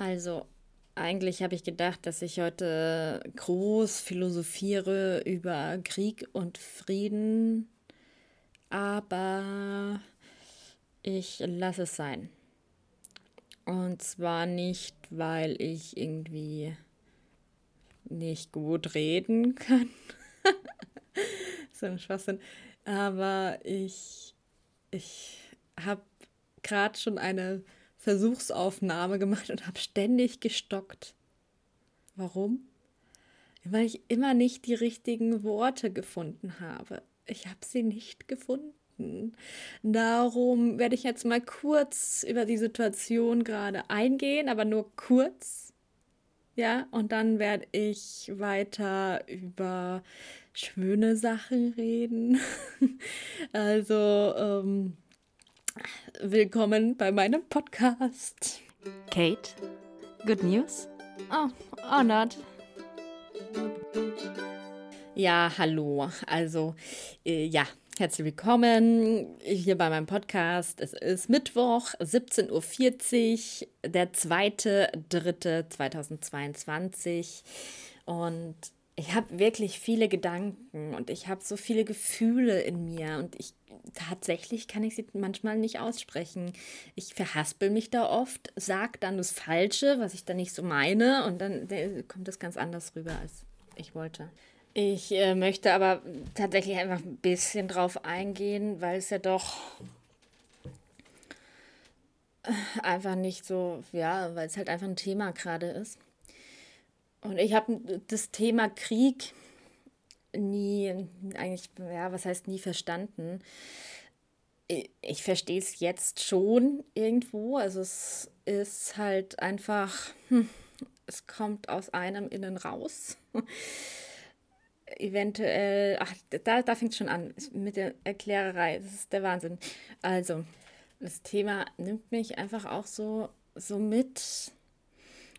Also, eigentlich habe ich gedacht, dass ich heute groß philosophiere über Krieg und Frieden, aber ich lasse es sein. Und zwar nicht, weil ich irgendwie nicht gut reden kann. so ein Schwachsinn. Aber ich, ich habe gerade schon eine Versuchsaufnahme gemacht und habe ständig gestockt. Warum? Weil ich immer nicht die richtigen Worte gefunden habe. Ich habe sie nicht gefunden. Darum werde ich jetzt mal kurz über die Situation gerade eingehen, aber nur kurz. Ja, und dann werde ich weiter über schöne Sachen reden. also, ähm, Willkommen bei meinem Podcast. Kate, good news? Oh, or not. Ja, hallo. Also, äh, ja, herzlich willkommen hier bei meinem Podcast. Es ist Mittwoch, 17.40 Uhr, der 2.3.2022. Und ich habe wirklich viele Gedanken und ich habe so viele Gefühle in mir und ich tatsächlich kann ich sie manchmal nicht aussprechen. Ich verhaspel mich da oft, sage dann das Falsche, was ich dann nicht so meine und dann kommt das ganz anders rüber, als ich wollte. Ich äh, möchte aber tatsächlich einfach ein bisschen drauf eingehen, weil es ja doch einfach nicht so, ja, weil es halt einfach ein Thema gerade ist. Und ich habe das Thema Krieg nie, eigentlich, ja, was heißt nie verstanden. Ich, verstehe es jetzt schon irgendwo. Also es ist halt einfach, hm, es kommt aus einem innen raus. Eventuell, ach, da, da fängt es schon an mit der Erklärerei. Das ist der Wahnsinn. Also, das Thema nimmt mich einfach auch so, so mit.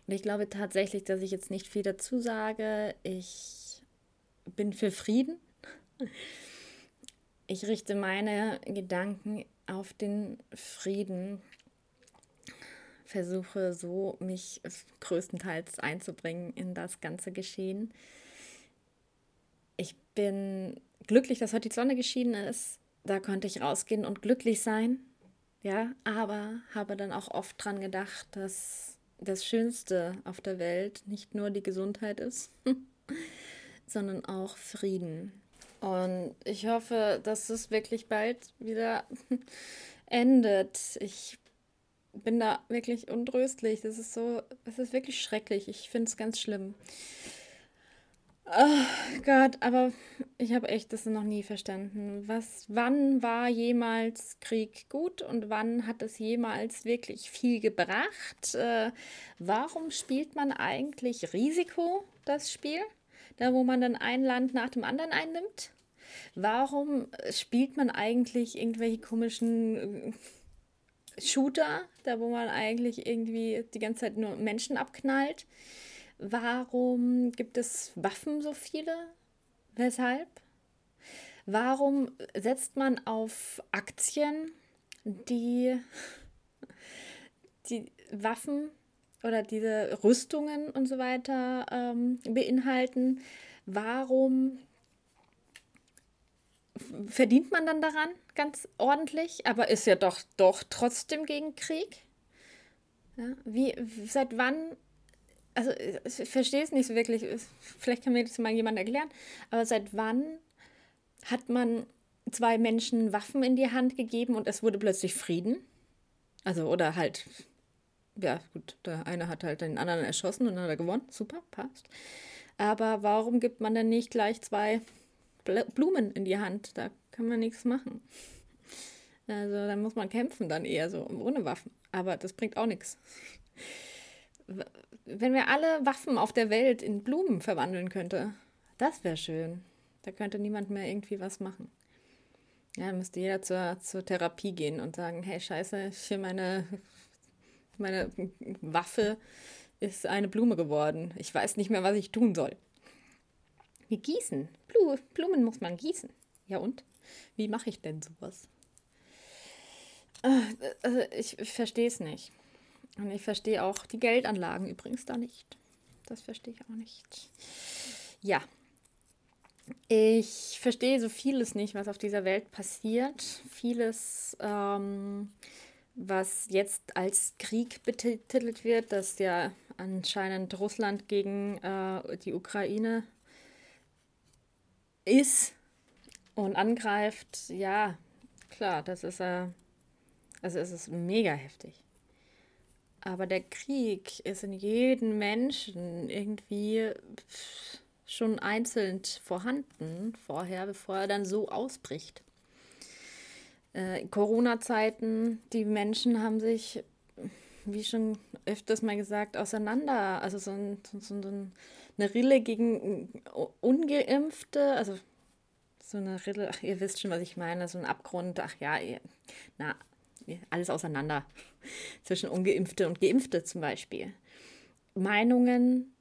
Und ich glaube tatsächlich, dass ich jetzt nicht viel dazu sage. Ich bin für Frieden. Ich richte meine Gedanken auf den Frieden, versuche so, mich größtenteils einzubringen in das ganze Geschehen. Ich bin glücklich, dass heute die Sonne geschieden ist. Da konnte ich rausgehen und glücklich sein. Ja, aber habe dann auch oft dran gedacht, dass das Schönste auf der Welt nicht nur die Gesundheit ist, sondern auch Frieden. Und ich hoffe, dass es wirklich bald wieder endet. Ich bin da wirklich untröstlich. Das ist so, es ist wirklich schrecklich. Ich finde es ganz schlimm. Oh Gott, aber ich habe echt das noch nie verstanden. Was, wann war jemals Krieg gut und wann hat es jemals wirklich viel gebracht? Äh, warum spielt man eigentlich Risiko, das Spiel? da wo man dann ein Land nach dem anderen einnimmt? Warum spielt man eigentlich irgendwelche komischen äh, Shooter, da wo man eigentlich irgendwie die ganze Zeit nur Menschen abknallt? Warum gibt es Waffen so viele? Weshalb? Warum setzt man auf Aktien, die die Waffen oder diese Rüstungen und so weiter ähm, beinhalten, warum verdient man dann daran ganz ordentlich, aber ist ja doch, doch trotzdem gegen Krieg? Ja, wie, seit wann, also ich verstehe es nicht so wirklich, vielleicht kann mir das mal jemand erklären, aber seit wann hat man zwei Menschen Waffen in die Hand gegeben und es wurde plötzlich Frieden? Also, oder halt ja, gut, der eine hat halt den anderen erschossen und dann hat er gewonnen. Super, passt. Aber warum gibt man denn nicht gleich zwei Blumen in die Hand? Da kann man nichts machen. Also dann muss man kämpfen dann eher so ohne Waffen. Aber das bringt auch nichts. Wenn wir alle Waffen auf der Welt in Blumen verwandeln könnte, das wäre schön. Da könnte niemand mehr irgendwie was machen. Ja, müsste jeder zur, zur Therapie gehen und sagen, hey Scheiße, ich will meine meine Waffe ist eine Blume geworden. Ich weiß nicht mehr, was ich tun soll. Wir gießen. Blumen muss man gießen. Ja und? Wie mache ich denn sowas? Also ich verstehe es nicht. Und ich verstehe auch die Geldanlagen übrigens da nicht. Das verstehe ich auch nicht. Ja. Ich verstehe so vieles nicht, was auf dieser Welt passiert. Vieles, ähm, was jetzt als Krieg betitelt wird, dass ja anscheinend Russland gegen äh, die Ukraine ist und angreift. Ja, klar, das ist äh, also es ist mega heftig. Aber der Krieg ist in jedem Menschen irgendwie schon einzeln vorhanden vorher, bevor er dann so ausbricht. Äh, Corona-Zeiten, die Menschen haben sich, wie schon öfters mal gesagt, auseinander, also so, ein, so, so eine Rille gegen Ungeimpfte, also so eine Rille, ach, ihr wisst schon, was ich meine, so ein Abgrund, ach ja, na, alles auseinander zwischen ungeimpfte und geimpfte zum Beispiel. Meinungen,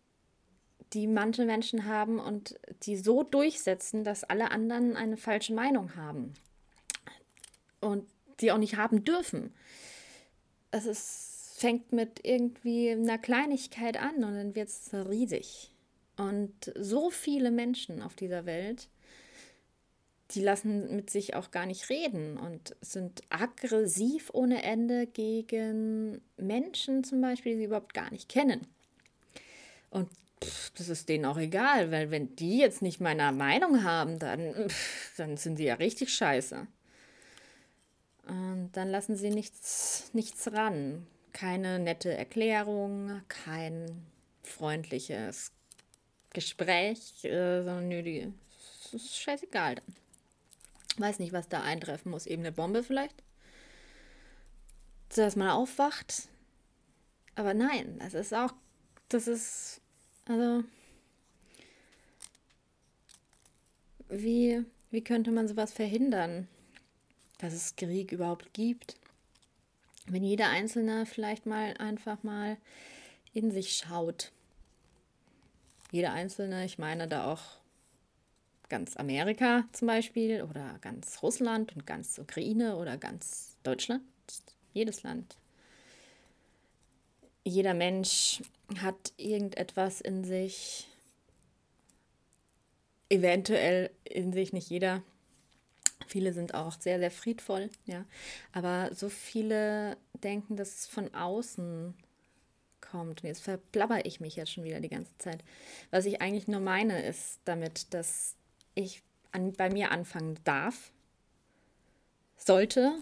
die manche Menschen haben und die so durchsetzen, dass alle anderen eine falsche Meinung haben und die auch nicht haben dürfen. Es ist, fängt mit irgendwie einer Kleinigkeit an und dann wird es riesig. Und so viele Menschen auf dieser Welt die lassen mit sich auch gar nicht reden und sind aggressiv ohne Ende gegen Menschen zum Beispiel, die sie überhaupt gar nicht kennen. Und pff, das ist denen auch egal, weil wenn die jetzt nicht meiner Meinung haben, dann, pff, dann sind sie ja richtig scheiße. Und dann lassen sie nichts, nichts ran. Keine nette Erklärung, kein freundliches Gespräch, äh, sondern nö, die, das ist scheißegal dann. Weiß nicht, was da eintreffen muss. Eben eine Bombe vielleicht. Dass man aufwacht. Aber nein, das ist auch, das ist, also, wie, wie könnte man sowas verhindern, dass es Krieg überhaupt gibt? Wenn jeder Einzelne vielleicht mal einfach mal in sich schaut. Jeder Einzelne, ich meine da auch ganz Amerika zum Beispiel oder ganz Russland und ganz Ukraine oder ganz Deutschland, jedes Land. Jeder Mensch hat irgendetwas in sich, eventuell in sich, nicht jeder. Viele sind auch sehr, sehr friedvoll, ja. Aber so viele denken, dass es von außen kommt. Und jetzt verblabber ich mich jetzt schon wieder die ganze Zeit. Was ich eigentlich nur meine, ist damit, dass ich an, bei mir anfangen darf, sollte,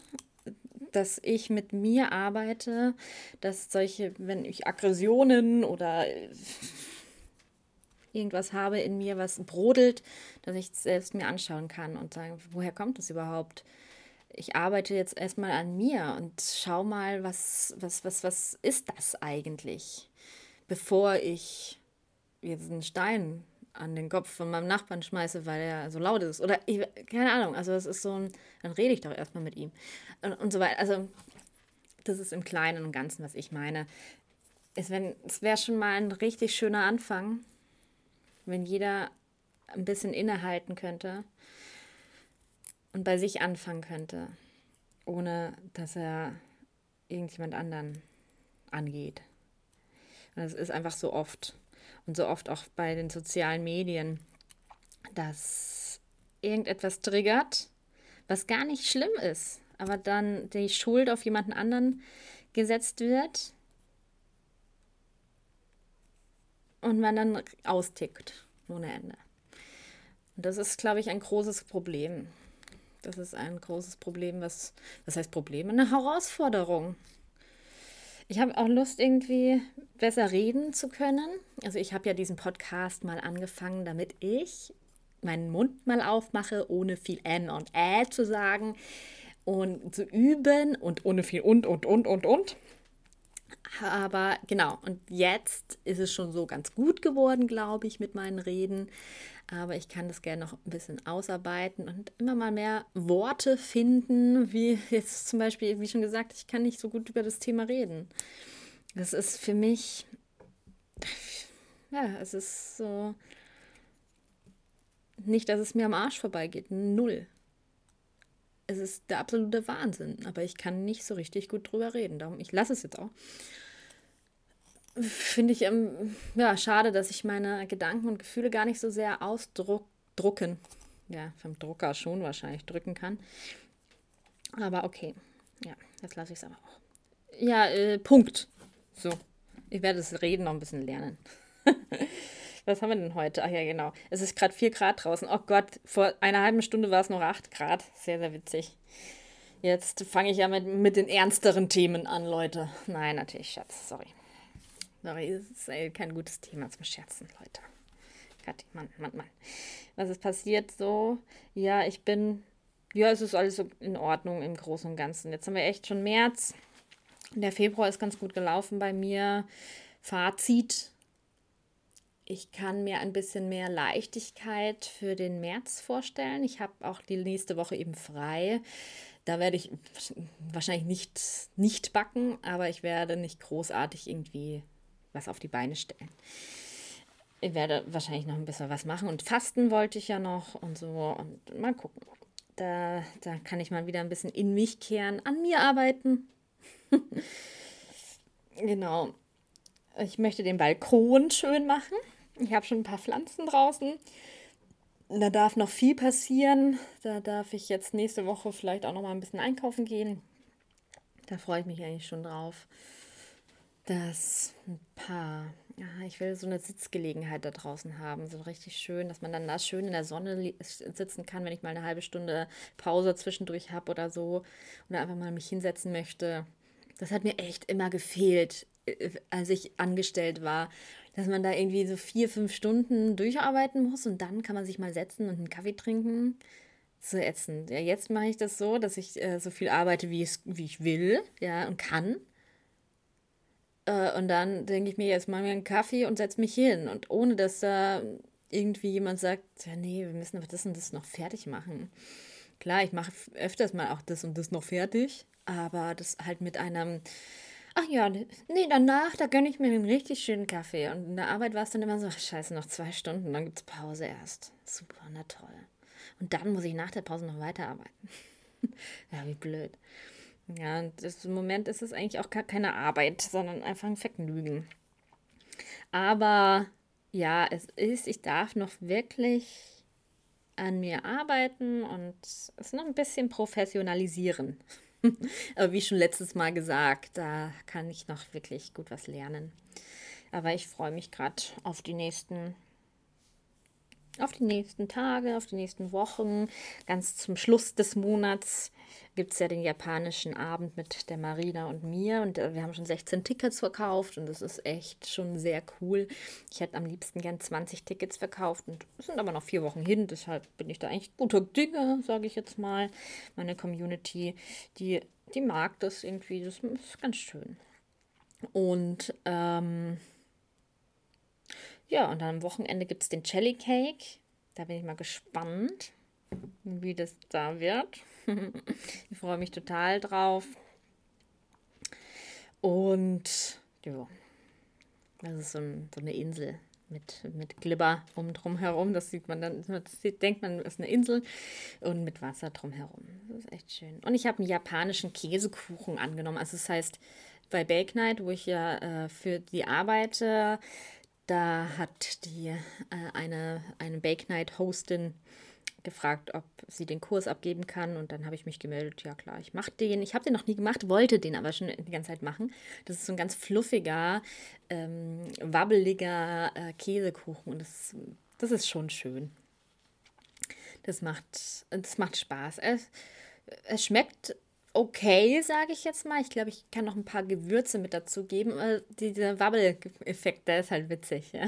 dass ich mit mir arbeite, dass solche, wenn ich Aggressionen oder irgendwas habe in mir, was brodelt, dass ich es selbst mir anschauen kann und sagen, woher kommt das überhaupt? Ich arbeite jetzt erstmal an mir und schau mal, was, was, was, was ist das eigentlich, bevor ich jetzt einen Stein an den Kopf von meinem Nachbarn schmeiße, weil er so laut ist. Oder ich, keine Ahnung, also es ist so ein, dann rede ich doch erstmal mit ihm. Und, und so weiter. Also das ist im Kleinen und Ganzen, was ich meine. Es, es wäre schon mal ein richtig schöner Anfang, wenn jeder ein bisschen innehalten könnte und bei sich anfangen könnte, ohne dass er irgendjemand anderen angeht. Und es ist einfach so oft und so oft auch bei den sozialen Medien, dass irgendetwas triggert, was gar nicht schlimm ist, aber dann die Schuld auf jemanden anderen gesetzt wird und man dann austickt ohne Ende. Und das ist, glaube ich, ein großes Problem. Das ist ein großes Problem, was, was heißt Problem? Eine Herausforderung. Ich habe auch Lust, irgendwie besser reden zu können. Also ich habe ja diesen Podcast mal angefangen, damit ich meinen Mund mal aufmache, ohne viel N und Ä zu sagen und zu üben und ohne viel und und und und und. Aber genau, und jetzt ist es schon so ganz gut geworden, glaube ich, mit meinen Reden aber ich kann das gerne noch ein bisschen ausarbeiten und immer mal mehr Worte finden, wie jetzt zum Beispiel, wie schon gesagt, ich kann nicht so gut über das Thema reden. Das ist für mich, ja, es ist so, nicht, dass es mir am Arsch vorbeigeht, null. Es ist der absolute Wahnsinn, aber ich kann nicht so richtig gut drüber reden. Darum, ich lasse es jetzt auch. Finde ich ähm, ja, schade, dass ich meine Gedanken und Gefühle gar nicht so sehr ausdrucken. Ja, vom Drucker schon wahrscheinlich drücken kann. Aber okay. Ja, jetzt lasse ich es aber auch. Ja, äh, Punkt. So. Ich werde das Reden noch ein bisschen lernen. Was haben wir denn heute? Ach ja, genau. Es ist gerade 4 Grad draußen. Oh Gott, vor einer halben Stunde war es noch 8 Grad. Sehr, sehr witzig. Jetzt fange ich ja mit, mit den ernsteren Themen an, Leute. Nein, natürlich, Schatz. Sorry. Sorry, es ist ey, kein gutes Thema zum Scherzen, Leute. Gott, Mann, Mann, Mann. Was ist passiert so? Ja, ich bin. Ja, es ist alles so in Ordnung im Großen und Ganzen. Jetzt haben wir echt schon März. Der Februar ist ganz gut gelaufen bei mir. Fazit. Ich kann mir ein bisschen mehr Leichtigkeit für den März vorstellen. Ich habe auch die nächste Woche eben frei. Da werde ich wahrscheinlich nicht, nicht backen, aber ich werde nicht großartig irgendwie was auf die Beine stellen. Ich werde wahrscheinlich noch ein bisschen was machen und fasten wollte ich ja noch und so und mal gucken. Da, da kann ich mal wieder ein bisschen in mich kehren, an mir arbeiten. genau. Ich möchte den Balkon schön machen. Ich habe schon ein paar Pflanzen draußen. Da darf noch viel passieren. Da darf ich jetzt nächste Woche vielleicht auch noch mal ein bisschen einkaufen gehen. Da freue ich mich eigentlich schon drauf dass ein paar, ja, ich will so eine Sitzgelegenheit da draußen haben, so richtig schön, dass man dann da schön in der Sonne sitzen kann, wenn ich mal eine halbe Stunde Pause zwischendurch habe oder so oder einfach mal mich hinsetzen möchte. Das hat mir echt immer gefehlt, äh, als ich angestellt war, dass man da irgendwie so vier, fünf Stunden durcharbeiten muss und dann kann man sich mal setzen und einen Kaffee trinken. So ätzend. Ja, jetzt mache ich das so, dass ich äh, so viel arbeite, wie, es, wie ich will, ja, und kann. Äh, und dann denke ich mir, jetzt mal mir einen Kaffee und setze mich hin. Und ohne dass da irgendwie jemand sagt, ja, nee, wir müssen aber das und das noch fertig machen. Klar, ich mache öfters mal auch das und das noch fertig, aber das halt mit einem, ach ja, nee, danach, da gönne ich mir einen richtig schönen Kaffee. Und in der Arbeit war es dann immer so, ach, scheiße, noch zwei Stunden, dann gibt es Pause erst. Super, na toll. Und dann muss ich nach der Pause noch weiterarbeiten. ja, wie blöd. Ja, und das, im Moment ist es eigentlich auch gar keine Arbeit, sondern einfach ein Vergnügen. Aber ja, es ist, ich darf noch wirklich an mir arbeiten und es noch ein bisschen professionalisieren. Aber wie schon letztes Mal gesagt, da kann ich noch wirklich gut was lernen. Aber ich freue mich gerade auf die nächsten auf die nächsten Tage, auf die nächsten Wochen. Ganz zum Schluss des Monats gibt es ja den japanischen Abend mit der Marina und mir. Und äh, wir haben schon 16 Tickets verkauft und das ist echt schon sehr cool. Ich hätte am liebsten gern 20 Tickets verkauft und es sind aber noch vier Wochen hin. Deshalb bin ich da eigentlich guter Dinge, sage ich jetzt mal. Meine Community, die, die mag das irgendwie. Das ist ganz schön. Und ähm, ja, und dann am Wochenende gibt es den Jelly Cake. Da bin ich mal gespannt, wie das da wird. ich freue mich total drauf. Und ja, das ist so, ein, so eine Insel mit, mit Glibber um drum herum. Das sieht man dann, das sieht, denkt man, ist eine Insel und mit Wasser drumherum. Das ist echt schön. Und ich habe einen japanischen Käsekuchen angenommen. Also das heißt, bei Bake Night, wo ich ja äh, für die arbeite, da hat die äh, eine, eine Bake Night Hostin gefragt, ob sie den Kurs abgeben kann. Und dann habe ich mich gemeldet, ja klar, ich mache den. Ich habe den noch nie gemacht, wollte den aber schon die ganze Zeit machen. Das ist so ein ganz fluffiger, ähm, wabbeliger äh, Käsekuchen. Und das, das ist schon schön. Das macht, das macht Spaß. Es, es schmeckt okay, sage ich jetzt mal. Ich glaube, ich kann noch ein paar Gewürze mit dazu geben. Äh, dieser Wabbel-Effekt, der ist halt witzig. Ja?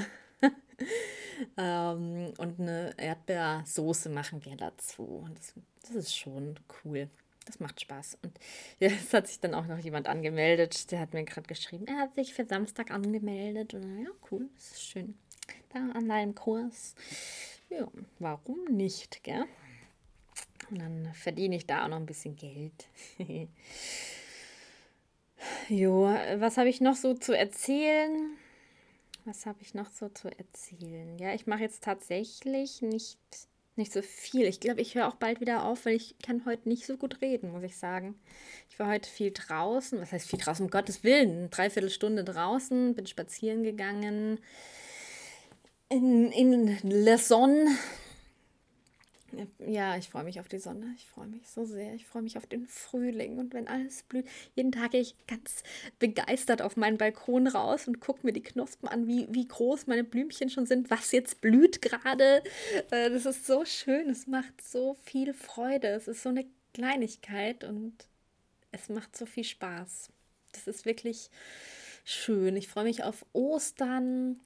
ähm, und eine Erdbeersoße machen wir dazu. Das, das ist schon cool. Das macht Spaß. Und es hat sich dann auch noch jemand angemeldet. Der hat mir gerade geschrieben, er hat sich für Samstag angemeldet. Und ja, cool, das ist schön. Da an deinem Kurs. Ja, warum nicht, gell? Und dann verdiene ich da auch noch ein bisschen Geld. jo, was habe ich noch so zu erzählen? Was habe ich noch so zu erzählen? Ja, ich mache jetzt tatsächlich nicht. nicht so viel. Ich glaube, ich höre auch bald wieder auf, weil ich kann heute nicht so gut reden, muss ich sagen. Ich war heute viel draußen. Was heißt viel draußen? Um Gottes Willen. Eine Dreiviertelstunde draußen, bin spazieren gegangen. In, in Sonne ja, ich freue mich auf die Sonne. Ich freue mich so sehr. Ich freue mich auf den Frühling und wenn alles blüht. Jeden Tag gehe ich ganz begeistert auf meinen Balkon raus und gucke mir die Knospen an, wie, wie groß meine Blümchen schon sind, was jetzt blüht gerade. Äh, das ist so schön. Es macht so viel Freude. Es ist so eine Kleinigkeit und es macht so viel Spaß. Das ist wirklich schön. Ich freue mich auf Ostern.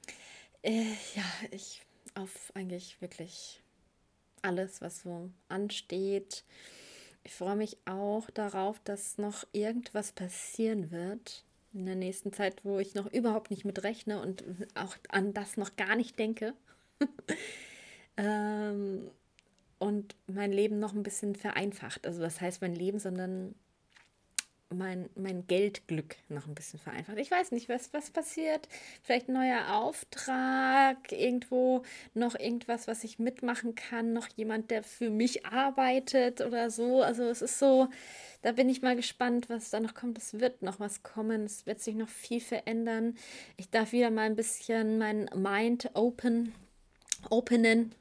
Äh, ja, ich auf eigentlich wirklich alles, was so ansteht. Ich freue mich auch darauf, dass noch irgendwas passieren wird in der nächsten Zeit, wo ich noch überhaupt nicht mit rechne und auch an das noch gar nicht denke. ähm, und mein Leben noch ein bisschen vereinfacht. Also das heißt mein Leben, sondern mein, mein Geldglück noch ein bisschen vereinfacht. Ich weiß nicht, was, was passiert. Vielleicht ein neuer Auftrag, irgendwo noch irgendwas, was ich mitmachen kann, noch jemand, der für mich arbeitet oder so. Also es ist so, da bin ich mal gespannt, was da noch kommt. Es wird noch was kommen, es wird sich noch viel verändern. Ich darf wieder mal ein bisschen mein Mind open, openen,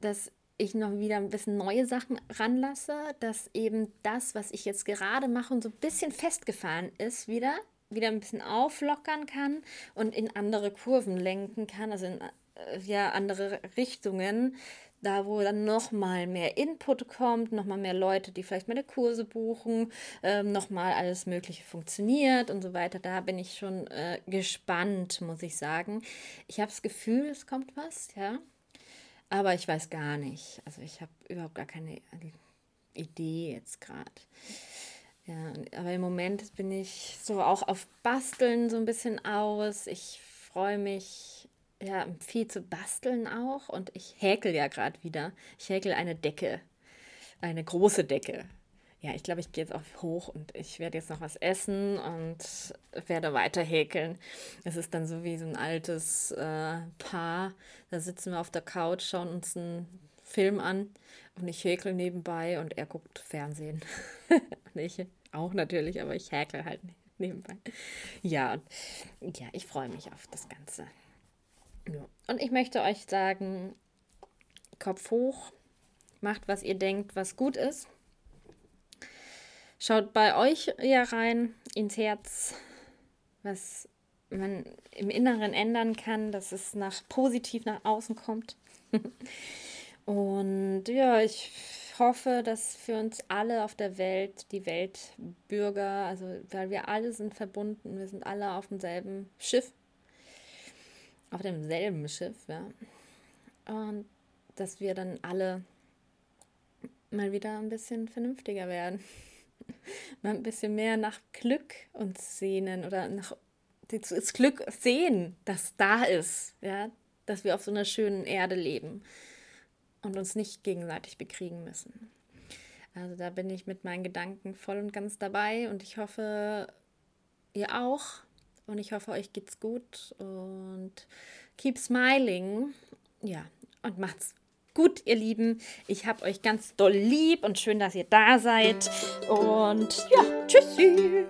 dass ich noch wieder ein bisschen neue Sachen ranlasse, dass eben das, was ich jetzt gerade mache und so ein bisschen festgefahren ist, wieder, wieder ein bisschen auflockern kann und in andere Kurven lenken kann, also in äh, ja, andere Richtungen, da wo dann nochmal mehr Input kommt, nochmal mehr Leute, die vielleicht meine Kurse buchen, ähm, nochmal alles Mögliche funktioniert und so weiter. Da bin ich schon äh, gespannt, muss ich sagen. Ich habe das Gefühl, es kommt was, ja. Aber ich weiß gar nicht. Also ich habe überhaupt gar keine Idee jetzt gerade. Ja, aber im Moment bin ich so auch auf Basteln so ein bisschen aus. Ich freue mich ja viel zu basteln auch und ich häkel ja gerade wieder. Ich häkel eine Decke, eine große Decke ja, ich glaube, ich gehe jetzt auch hoch und ich werde jetzt noch was essen und werde weiter häkeln. Es ist dann so wie so ein altes äh, Paar. Da sitzen wir auf der Couch, schauen uns einen Film an und ich häkel nebenbei und er guckt Fernsehen. und ich auch natürlich, aber ich häkel halt nebenbei. Ja, und, ja, ich freue mich auf das Ganze. Ja. Und ich möchte euch sagen, Kopf hoch, macht, was ihr denkt, was gut ist Schaut bei euch ja rein ins Herz, was man im Inneren ändern kann, dass es nach positiv nach außen kommt. Und ja, ich hoffe, dass für uns alle auf der Welt, die Weltbürger, also weil wir alle sind verbunden, wir sind alle auf demselben Schiff, auf demselben Schiff, ja. Und dass wir dann alle mal wieder ein bisschen vernünftiger werden mal ein bisschen mehr nach Glück uns sehnen oder nach das Glück sehen, das da ist, ja, dass wir auf so einer schönen Erde leben und uns nicht gegenseitig bekriegen müssen. Also da bin ich mit meinen Gedanken voll und ganz dabei und ich hoffe, ihr auch. Und ich hoffe, euch geht's gut und keep smiling. Ja, und macht's gut, ihr Lieben. Ich habe euch ganz doll lieb und schön, dass ihr da seid. Und ja, tschüssi.